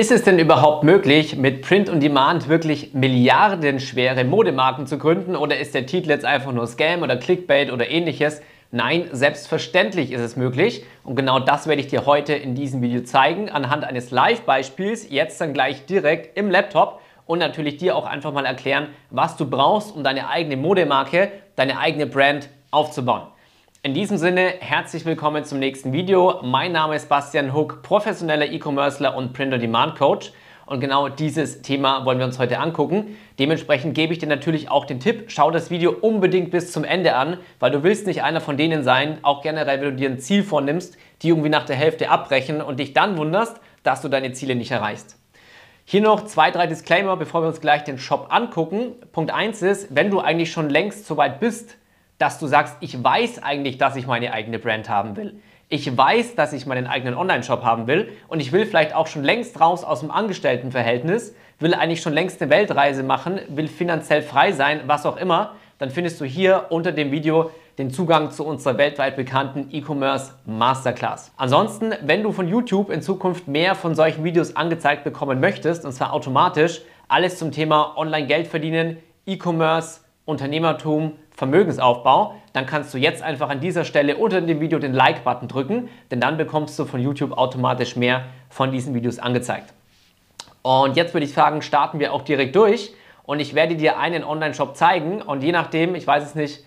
Ist es denn überhaupt möglich, mit Print on Demand wirklich milliardenschwere Modemarken zu gründen oder ist der Titel jetzt einfach nur Scam oder Clickbait oder ähnliches? Nein, selbstverständlich ist es möglich und genau das werde ich dir heute in diesem Video zeigen, anhand eines Live-Beispiels, jetzt dann gleich direkt im Laptop und natürlich dir auch einfach mal erklären, was du brauchst, um deine eigene Modemarke, deine eigene Brand aufzubauen. In diesem Sinne, herzlich willkommen zum nächsten Video. Mein Name ist Bastian Huck, professioneller E-Commercer und Print-on-Demand-Coach. Und genau dieses Thema wollen wir uns heute angucken. Dementsprechend gebe ich dir natürlich auch den Tipp, schau das Video unbedingt bis zum Ende an, weil du willst nicht einer von denen sein, auch generell, wenn du dir ein Ziel vornimmst, die irgendwie nach der Hälfte abbrechen und dich dann wunderst, dass du deine Ziele nicht erreichst. Hier noch zwei, drei Disclaimer, bevor wir uns gleich den Shop angucken. Punkt 1 ist, wenn du eigentlich schon längst so weit bist, dass du sagst, ich weiß eigentlich, dass ich meine eigene Brand haben will. Ich weiß, dass ich meinen eigenen Online-Shop haben will und ich will vielleicht auch schon längst raus aus dem Angestelltenverhältnis, will eigentlich schon längst eine Weltreise machen, will finanziell frei sein, was auch immer, dann findest du hier unter dem Video den Zugang zu unserer weltweit bekannten E-Commerce Masterclass. Ansonsten, wenn du von YouTube in Zukunft mehr von solchen Videos angezeigt bekommen möchtest, und zwar automatisch, alles zum Thema Online-Geld verdienen, E-Commerce, Unternehmertum, Vermögensaufbau, dann kannst du jetzt einfach an dieser Stelle unter dem Video den Like-Button drücken, denn dann bekommst du von YouTube automatisch mehr von diesen Videos angezeigt. Und jetzt würde ich sagen, starten wir auch direkt durch und ich werde dir einen Online-Shop zeigen und je nachdem, ich weiß es nicht,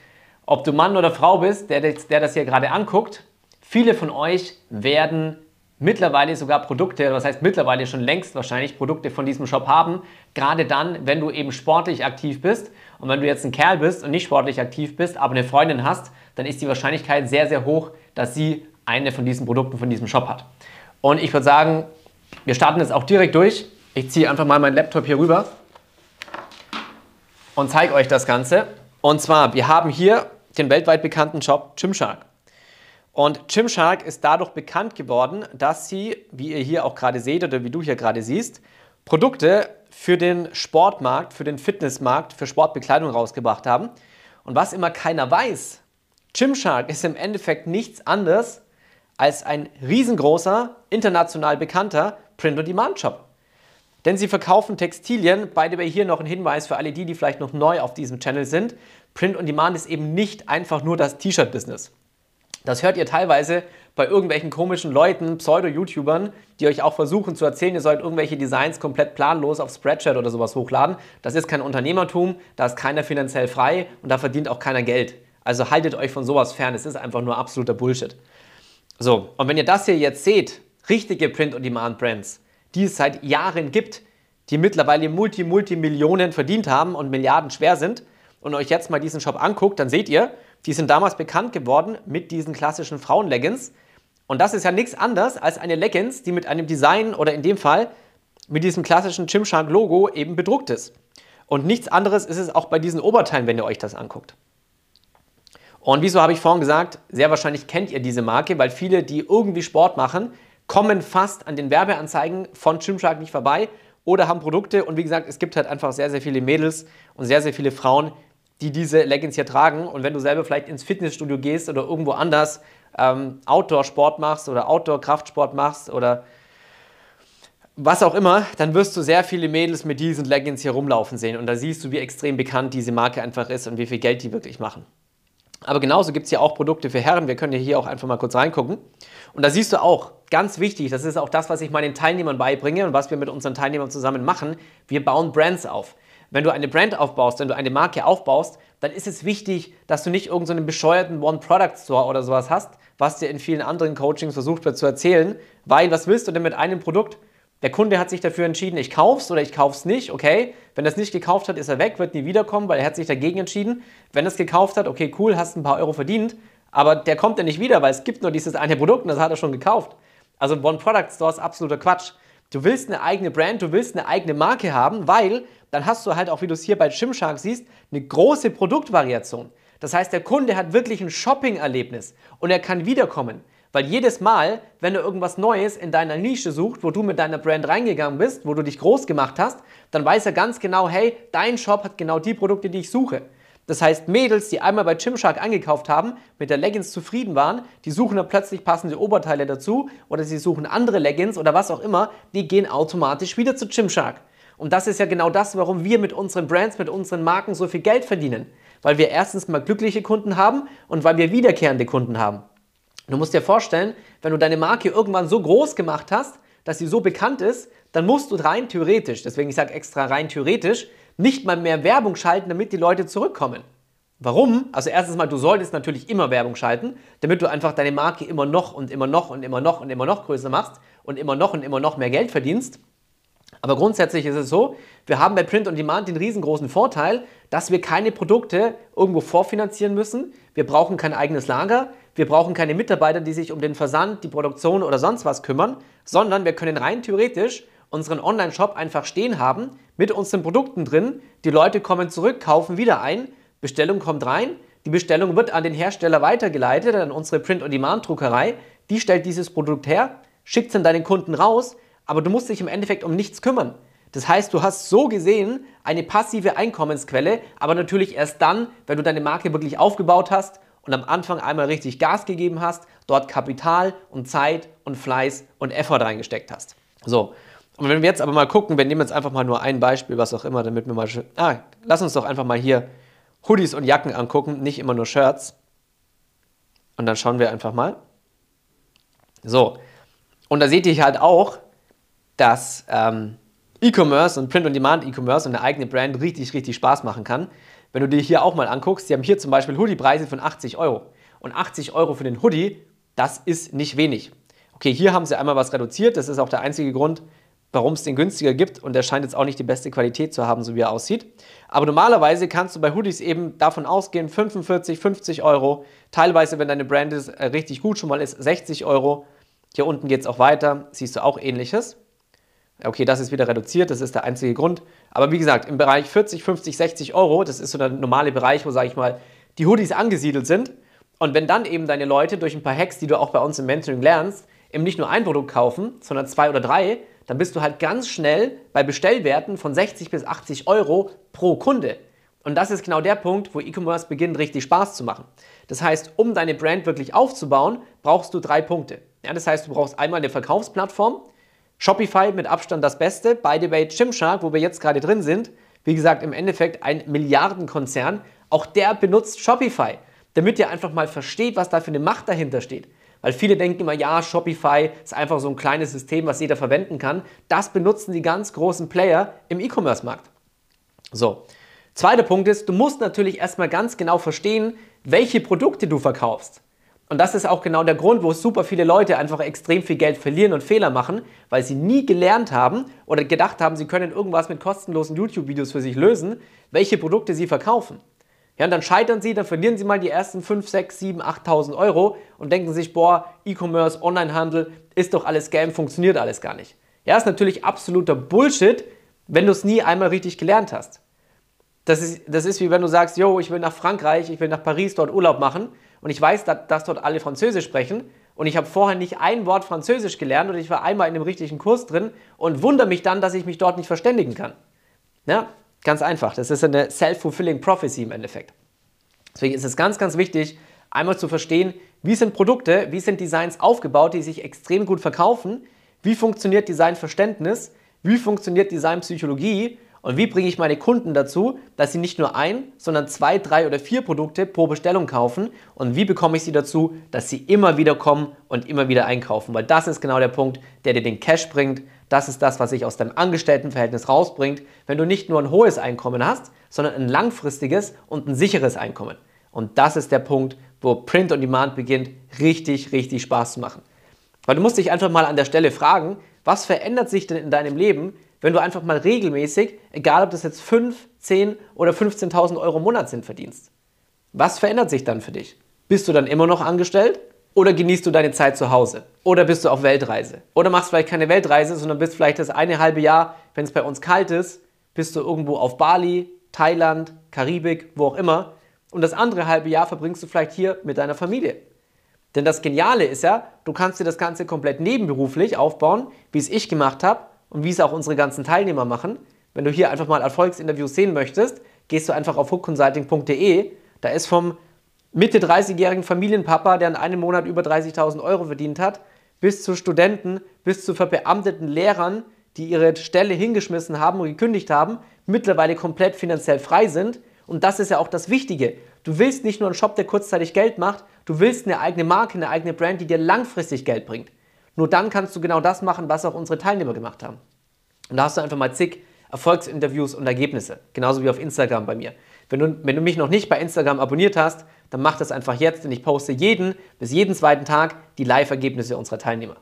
ob du Mann oder Frau bist, der, der das hier gerade anguckt, viele von euch werden mittlerweile sogar Produkte, was heißt mittlerweile schon längst wahrscheinlich Produkte von diesem Shop haben, gerade dann, wenn du eben sportlich aktiv bist und wenn du jetzt ein Kerl bist und nicht sportlich aktiv bist, aber eine Freundin hast, dann ist die Wahrscheinlichkeit sehr, sehr hoch, dass sie eine von diesen Produkten von diesem Shop hat. Und ich würde sagen, wir starten jetzt auch direkt durch. Ich ziehe einfach mal meinen Laptop hier rüber und zeige euch das Ganze. Und zwar, wir haben hier den weltweit bekannten Shop Gymshark. Und Gymshark ist dadurch bekannt geworden, dass sie, wie ihr hier auch gerade seht oder wie du hier gerade siehst, Produkte für den Sportmarkt, für den Fitnessmarkt, für Sportbekleidung rausgebracht haben. Und was immer keiner weiß, Gymshark ist im Endeffekt nichts anderes als ein riesengroßer, international bekannter Print-on-Demand-Shop. Denn sie verkaufen Textilien. By the way, hier noch ein Hinweis für alle die, die vielleicht noch neu auf diesem Channel sind. Print-on-Demand ist eben nicht einfach nur das T-Shirt-Business. Das hört ihr teilweise bei irgendwelchen komischen Leuten, Pseudo-YouTubern, die euch auch versuchen zu erzählen, ihr sollt irgendwelche Designs komplett planlos auf Spreadshirt oder sowas hochladen. Das ist kein Unternehmertum, da ist keiner finanziell frei und da verdient auch keiner Geld. Also haltet euch von sowas fern, es ist einfach nur absoluter Bullshit. So, und wenn ihr das hier jetzt seht, richtige Print-on-Demand-Brands, die es seit Jahren gibt, die mittlerweile Multi-Multi-Millionen verdient haben und Milliarden schwer sind, und euch jetzt mal diesen Shop anguckt, dann seht ihr, die sind damals bekannt geworden mit diesen klassischen Frauenleggings. Und das ist ja nichts anderes als eine Leggings, die mit einem Design oder in dem Fall mit diesem klassischen Gymshark-Logo eben bedruckt ist. Und nichts anderes ist es auch bei diesen Oberteilen, wenn ihr euch das anguckt. Und wieso habe ich vorhin gesagt, sehr wahrscheinlich kennt ihr diese Marke, weil viele, die irgendwie Sport machen, kommen fast an den Werbeanzeigen von Gymshark nicht vorbei oder haben Produkte. Und wie gesagt, es gibt halt einfach sehr, sehr viele Mädels und sehr, sehr viele Frauen, die diese Leggings hier tragen. Und wenn du selber vielleicht ins Fitnessstudio gehst oder irgendwo anders ähm, Outdoor-Sport machst oder Outdoor-Kraftsport machst oder was auch immer, dann wirst du sehr viele Mädels mit diesen Leggings hier rumlaufen sehen. Und da siehst du, wie extrem bekannt diese Marke einfach ist und wie viel Geld die wirklich machen. Aber genauso gibt es hier auch Produkte für Herren. Wir können hier auch einfach mal kurz reingucken. Und da siehst du auch, ganz wichtig, das ist auch das, was ich meinen Teilnehmern beibringe und was wir mit unseren Teilnehmern zusammen machen. Wir bauen Brands auf. Wenn du eine Brand aufbaust, wenn du eine Marke aufbaust, dann ist es wichtig, dass du nicht irgendeinen so bescheuerten One-Product-Store oder sowas hast, was dir in vielen anderen Coachings versucht wird zu erzählen. Weil, was willst du denn mit einem Produkt? Der Kunde hat sich dafür entschieden, ich kauf's oder ich kauf's nicht, okay. Wenn er es nicht gekauft hat, ist er weg, wird nie wiederkommen, weil er hat sich dagegen entschieden. Wenn er es gekauft hat, okay, cool, hast ein paar Euro verdient, aber der kommt ja nicht wieder, weil es gibt nur dieses eine Produkt und das hat er schon gekauft. Also One-Product-Store ist absoluter Quatsch. Du willst eine eigene Brand, du willst eine eigene Marke haben, weil dann hast du halt auch, wie du es hier bei Gymshark siehst, eine große Produktvariation. Das heißt, der Kunde hat wirklich ein Shopping-Erlebnis und er kann wiederkommen. Weil jedes Mal, wenn er irgendwas Neues in deiner Nische sucht, wo du mit deiner Brand reingegangen bist, wo du dich groß gemacht hast, dann weiß er ganz genau, hey, dein Shop hat genau die Produkte, die ich suche. Das heißt, Mädels, die einmal bei Gymshark eingekauft haben, mit der Leggings zufrieden waren, die suchen dann plötzlich passende Oberteile dazu oder sie suchen andere Leggings oder was auch immer, die gehen automatisch wieder zu Gymshark. Und das ist ja genau das, warum wir mit unseren Brands, mit unseren Marken so viel Geld verdienen. Weil wir erstens mal glückliche Kunden haben und weil wir wiederkehrende Kunden haben. Du musst dir vorstellen, wenn du deine Marke irgendwann so groß gemacht hast, dass sie so bekannt ist, dann musst du rein theoretisch, deswegen ich sage extra rein theoretisch, nicht mal mehr Werbung schalten, damit die Leute zurückkommen. Warum? Also erstens mal, du solltest natürlich immer Werbung schalten, damit du einfach deine Marke immer noch und immer noch und immer noch und immer noch größer machst und immer noch und immer noch mehr Geld verdienst. Aber grundsätzlich ist es so, wir haben bei Print on Demand den riesengroßen Vorteil, dass wir keine Produkte irgendwo vorfinanzieren müssen. Wir brauchen kein eigenes Lager, wir brauchen keine Mitarbeiter, die sich um den Versand, die Produktion oder sonst was kümmern, sondern wir können rein theoretisch unseren Online-Shop einfach stehen haben mit unseren Produkten drin. Die Leute kommen zurück, kaufen wieder ein, Bestellung kommt rein, die Bestellung wird an den Hersteller weitergeleitet, an unsere Print-on-Demand-Druckerei. Die stellt dieses Produkt her, schickt es an deinen Kunden raus, aber du musst dich im Endeffekt um nichts kümmern. Das heißt, du hast so gesehen eine passive Einkommensquelle, aber natürlich erst dann, wenn du deine Marke wirklich aufgebaut hast und am Anfang einmal richtig Gas gegeben hast, dort Kapital und Zeit und Fleiß und Effort reingesteckt hast. So, und wenn wir jetzt aber mal gucken, wir nehmen jetzt einfach mal nur ein Beispiel, was auch immer, damit wir mal. Ah, lass uns doch einfach mal hier Hoodies und Jacken angucken, nicht immer nur Shirts. Und dann schauen wir einfach mal. So, und da seht ihr halt auch, dass ähm, E-Commerce und Print-on-Demand-E-Commerce und eine eigene Brand richtig, richtig Spaß machen kann. Wenn du dir hier auch mal anguckst, die haben hier zum Beispiel Hoodie-Preise von 80 Euro. Und 80 Euro für den Hoodie, das ist nicht wenig. Okay, hier haben sie einmal was reduziert. Das ist auch der einzige Grund, warum es den günstiger gibt. Und der scheint jetzt auch nicht die beste Qualität zu haben, so wie er aussieht. Aber normalerweise kannst du bei Hoodies eben davon ausgehen, 45, 50 Euro. Teilweise, wenn deine Brand ist, äh, richtig gut schon mal ist, 60 Euro. Hier unten geht es auch weiter. Siehst du auch ähnliches. Okay, das ist wieder reduziert, das ist der einzige Grund. Aber wie gesagt, im Bereich 40, 50, 60 Euro, das ist so der normale Bereich, wo, sage ich mal, die Hoodies angesiedelt sind. Und wenn dann eben deine Leute durch ein paar Hacks, die du auch bei uns im Mentoring lernst, eben nicht nur ein Produkt kaufen, sondern zwei oder drei, dann bist du halt ganz schnell bei Bestellwerten von 60 bis 80 Euro pro Kunde. Und das ist genau der Punkt, wo E-Commerce beginnt, richtig Spaß zu machen. Das heißt, um deine Brand wirklich aufzubauen, brauchst du drei Punkte. Ja, das heißt, du brauchst einmal eine Verkaufsplattform, Shopify mit Abstand das Beste, by the way Gymshark, wo wir jetzt gerade drin sind, wie gesagt, im Endeffekt ein Milliardenkonzern, auch der benutzt Shopify, damit ihr einfach mal versteht, was da für eine Macht dahinter steht. Weil viele denken immer, ja, Shopify ist einfach so ein kleines System, was jeder verwenden kann. Das benutzen die ganz großen Player im E-Commerce-Markt. So. Zweiter Punkt ist, du musst natürlich erstmal ganz genau verstehen, welche Produkte du verkaufst. Und das ist auch genau der Grund, wo super viele Leute einfach extrem viel Geld verlieren und Fehler machen, weil sie nie gelernt haben oder gedacht haben, sie können irgendwas mit kostenlosen YouTube-Videos für sich lösen, welche Produkte sie verkaufen. Ja, und dann scheitern sie, dann verlieren sie mal die ersten 5, 6, 7, 8.000 Euro und denken sich, boah, E-Commerce, Onlinehandel, ist doch alles Scam, funktioniert alles gar nicht. Ja, ist natürlich absoluter Bullshit, wenn du es nie einmal richtig gelernt hast. Das ist, das ist wie wenn du sagst, yo, ich will nach Frankreich, ich will nach Paris dort Urlaub machen und ich weiß, dass, dass dort alle Französisch sprechen und ich habe vorher nicht ein Wort Französisch gelernt und ich war einmal in dem richtigen Kurs drin und wundere mich dann, dass ich mich dort nicht verständigen kann. Ja, Ganz einfach. Das ist eine self-fulfilling prophecy im Endeffekt. Deswegen ist es ganz, ganz wichtig, einmal zu verstehen, wie sind Produkte, wie sind Designs aufgebaut, die sich extrem gut verkaufen, wie funktioniert Designverständnis, wie funktioniert Designpsychologie und wie bringe ich meine Kunden dazu, dass sie nicht nur ein, sondern zwei, drei oder vier Produkte pro Bestellung kaufen und wie bekomme ich sie dazu, dass sie immer wieder kommen und immer wieder einkaufen, weil das ist genau der Punkt, der dir den Cash bringt, das ist das, was sich aus deinem Angestelltenverhältnis rausbringt, wenn du nicht nur ein hohes Einkommen hast, sondern ein langfristiges und ein sicheres Einkommen. Und das ist der Punkt, wo Print on Demand beginnt, richtig, richtig Spaß zu machen. Weil du musst dich einfach mal an der Stelle fragen, was verändert sich denn in deinem Leben, wenn du einfach mal regelmäßig, egal ob das jetzt 5, 10 oder 15.000 Euro im Monat sind, verdienst? Was verändert sich dann für dich? Bist du dann immer noch angestellt? Oder genießt du deine Zeit zu Hause? Oder bist du auf Weltreise? Oder machst vielleicht keine Weltreise, sondern bist vielleicht das eine halbe Jahr, wenn es bei uns kalt ist, bist du irgendwo auf Bali, Thailand, Karibik, wo auch immer. Und das andere halbe Jahr verbringst du vielleicht hier mit deiner Familie. Denn das Geniale ist ja, du kannst dir das Ganze komplett nebenberuflich aufbauen, wie es ich gemacht habe und wie es auch unsere ganzen Teilnehmer machen. Wenn du hier einfach mal Erfolgsinterviews sehen möchtest, gehst du einfach auf hookconsulting.de. Da ist vom Mitte 30-jährigen Familienpapa, der in einem Monat über 30.000 Euro verdient hat, bis zu Studenten, bis zu verbeamteten Lehrern, die ihre Stelle hingeschmissen haben und gekündigt haben, mittlerweile komplett finanziell frei sind. Und das ist ja auch das Wichtige. Du willst nicht nur einen Shop, der kurzzeitig Geld macht, du willst eine eigene Marke, eine eigene Brand, die dir langfristig Geld bringt. Nur dann kannst du genau das machen, was auch unsere Teilnehmer gemacht haben. Und da hast du einfach mal zig Erfolgsinterviews und Ergebnisse. Genauso wie auf Instagram bei mir. Wenn du, wenn du mich noch nicht bei Instagram abonniert hast, dann mach das einfach jetzt, denn ich poste jeden bis jeden zweiten Tag die Live-Ergebnisse unserer Teilnehmer.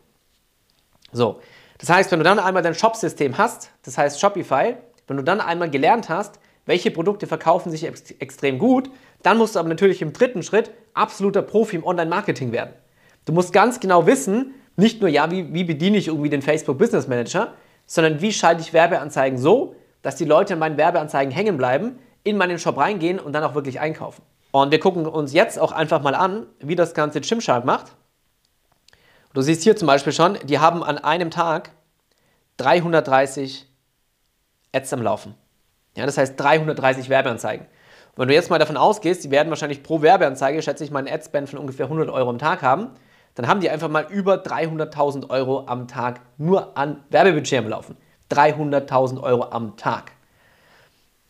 So, das heißt, wenn du dann einmal dein Shop-System hast, das heißt Shopify, wenn du dann einmal gelernt hast, welche Produkte verkaufen sich ex extrem gut, dann musst du aber natürlich im dritten Schritt absoluter Profi im Online-Marketing werden. Du musst ganz genau wissen, nicht nur, ja, wie, wie bediene ich irgendwie den Facebook Business Manager, sondern wie schalte ich Werbeanzeigen so, dass die Leute in meinen Werbeanzeigen hängen bleiben, in meinen Shop reingehen und dann auch wirklich einkaufen. Und wir gucken uns jetzt auch einfach mal an, wie das Ganze Gymshark macht. Du siehst hier zum Beispiel schon, die haben an einem Tag 330 Ads am Laufen. Ja, das heißt 330 Werbeanzeigen. Wenn du jetzt mal davon ausgehst, die werden wahrscheinlich pro Werbeanzeige, schätze ich mal, einen Adspend von ungefähr 100 Euro am Tag haben, dann haben die einfach mal über 300.000 Euro am Tag nur an Werbebudget am Laufen. 300.000 Euro am Tag.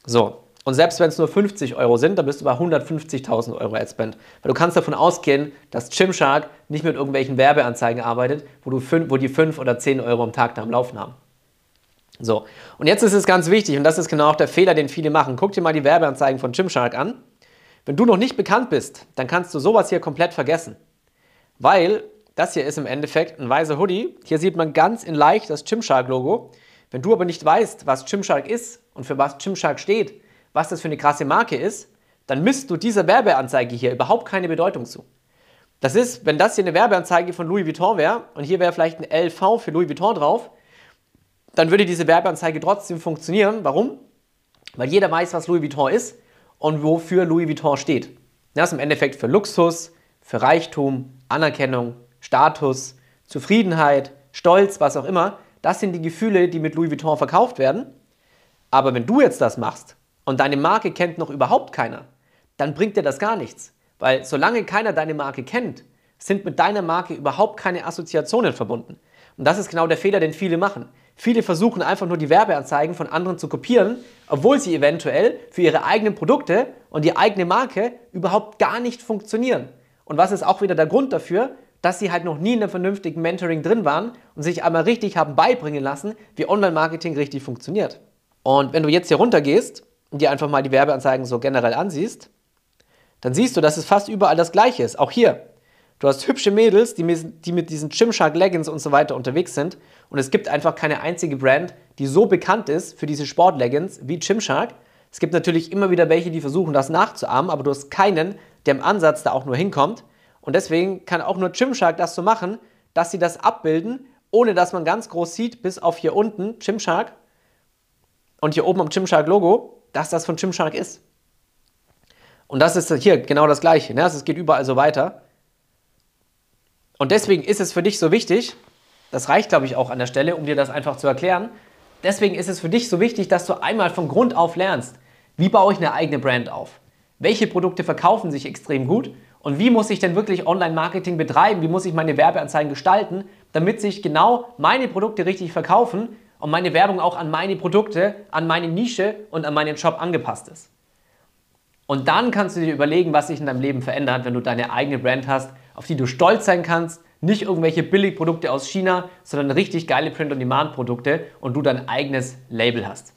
So, und selbst wenn es nur 50 Euro sind, dann bist du bei 150.000 Euro Adspend. Weil du kannst davon ausgehen, dass Gymshark nicht mit irgendwelchen Werbeanzeigen arbeitet, wo, du fünf, wo die 5 oder 10 Euro am Tag da am Laufen haben. So, und jetzt ist es ganz wichtig, und das ist genau auch der Fehler, den viele machen. Guck dir mal die Werbeanzeigen von Gymshark an. Wenn du noch nicht bekannt bist, dann kannst du sowas hier komplett vergessen. Weil das hier ist im Endeffekt ein weißer Hoodie. Hier sieht man ganz in leicht das Gymshark-Logo. Wenn du aber nicht weißt, was Gymshark ist und für was Gymshark steht, was das für eine krasse Marke ist, dann misst du dieser Werbeanzeige hier überhaupt keine Bedeutung zu. Das ist, wenn das hier eine Werbeanzeige von Louis Vuitton wäre und hier wäre vielleicht ein LV für Louis Vuitton drauf, dann würde diese Werbeanzeige trotzdem funktionieren. Warum? Weil jeder weiß, was Louis Vuitton ist und wofür Louis Vuitton steht. Das ist im Endeffekt für Luxus, für Reichtum, Anerkennung, Status, Zufriedenheit, Stolz, was auch immer. Das sind die Gefühle, die mit Louis Vuitton verkauft werden. Aber wenn du jetzt das machst und deine Marke kennt noch überhaupt keiner, dann bringt dir das gar nichts. Weil solange keiner deine Marke kennt, sind mit deiner Marke überhaupt keine Assoziationen verbunden. Und das ist genau der Fehler, den viele machen. Viele versuchen einfach nur die Werbeanzeigen von anderen zu kopieren, obwohl sie eventuell für ihre eigenen Produkte und die eigene Marke überhaupt gar nicht funktionieren. Und was ist auch wieder der Grund dafür, dass sie halt noch nie in einem vernünftigen Mentoring drin waren und sich einmal richtig haben beibringen lassen, wie Online-Marketing richtig funktioniert. Und wenn du jetzt hier runter gehst und dir einfach mal die Werbeanzeigen so generell ansiehst, dann siehst du, dass es fast überall das Gleiche ist. Auch hier. Du hast hübsche Mädels, die, die mit diesen Gymshark Leggings und so weiter unterwegs sind. Und es gibt einfach keine einzige Brand, die so bekannt ist für diese Sportleggings wie Gymshark. Es gibt natürlich immer wieder welche, die versuchen, das nachzuahmen, aber du hast keinen, der im Ansatz da auch nur hinkommt. Und deswegen kann auch nur Gymshark das so machen, dass sie das abbilden, ohne dass man ganz groß sieht, bis auf hier unten Gymshark und hier oben am Gymshark-Logo, dass das von Gymshark ist. Und das ist hier genau das Gleiche. Ne? Also es geht überall so weiter. Und deswegen ist es für dich so wichtig, das reicht, glaube ich, auch an der Stelle, um dir das einfach zu erklären. Deswegen ist es für dich so wichtig, dass du einmal von Grund auf lernst, wie baue ich eine eigene Brand auf? Welche Produkte verkaufen sich extrem gut? Und wie muss ich denn wirklich Online-Marketing betreiben? Wie muss ich meine Werbeanzeigen gestalten, damit sich genau meine Produkte richtig verkaufen und meine Werbung auch an meine Produkte, an meine Nische und an meinen Shop angepasst ist? Und dann kannst du dir überlegen, was sich in deinem Leben verändert, wenn du deine eigene Brand hast auf die du stolz sein kannst. Nicht irgendwelche Billigprodukte aus China, sondern richtig geile Print-on-Demand-Produkte und du dein eigenes Label hast.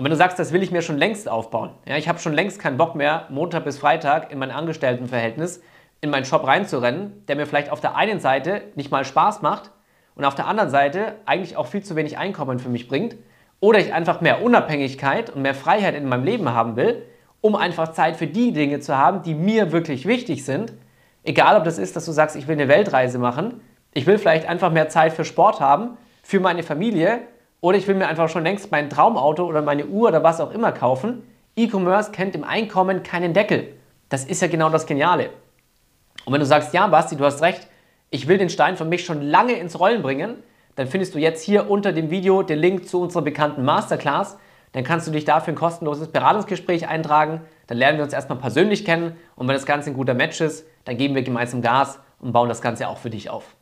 Und wenn du sagst, das will ich mir schon längst aufbauen, ja, ich habe schon längst keinen Bock mehr, Montag bis Freitag in mein Angestelltenverhältnis in meinen Shop reinzurennen, der mir vielleicht auf der einen Seite nicht mal Spaß macht und auf der anderen Seite eigentlich auch viel zu wenig Einkommen für mich bringt, oder ich einfach mehr Unabhängigkeit und mehr Freiheit in meinem Leben haben will, um einfach Zeit für die Dinge zu haben, die mir wirklich wichtig sind, Egal, ob das ist, dass du sagst, ich will eine Weltreise machen, ich will vielleicht einfach mehr Zeit für Sport haben, für meine Familie oder ich will mir einfach schon längst mein Traumauto oder meine Uhr oder was auch immer kaufen. E-Commerce kennt im Einkommen keinen Deckel. Das ist ja genau das Geniale. Und wenn du sagst, ja, Basti, du hast recht, ich will den Stein für mich schon lange ins Rollen bringen, dann findest du jetzt hier unter dem Video den Link zu unserer bekannten Masterclass. dann kannst du dich dafür ein kostenloses Beratungsgespräch eintragen. Dann lernen wir uns erstmal persönlich kennen und wenn das Ganze ein guter Match ist, dann geben wir gemeinsam Gas und bauen das Ganze auch für dich auf.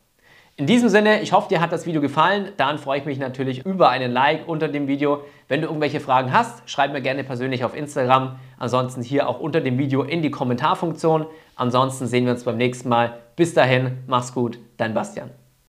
In diesem Sinne, ich hoffe, dir hat das Video gefallen. Dann freue ich mich natürlich über einen Like unter dem Video. Wenn du irgendwelche Fragen hast, schreib mir gerne persönlich auf Instagram. Ansonsten hier auch unter dem Video in die Kommentarfunktion. Ansonsten sehen wir uns beim nächsten Mal. Bis dahin, mach's gut, dein Bastian.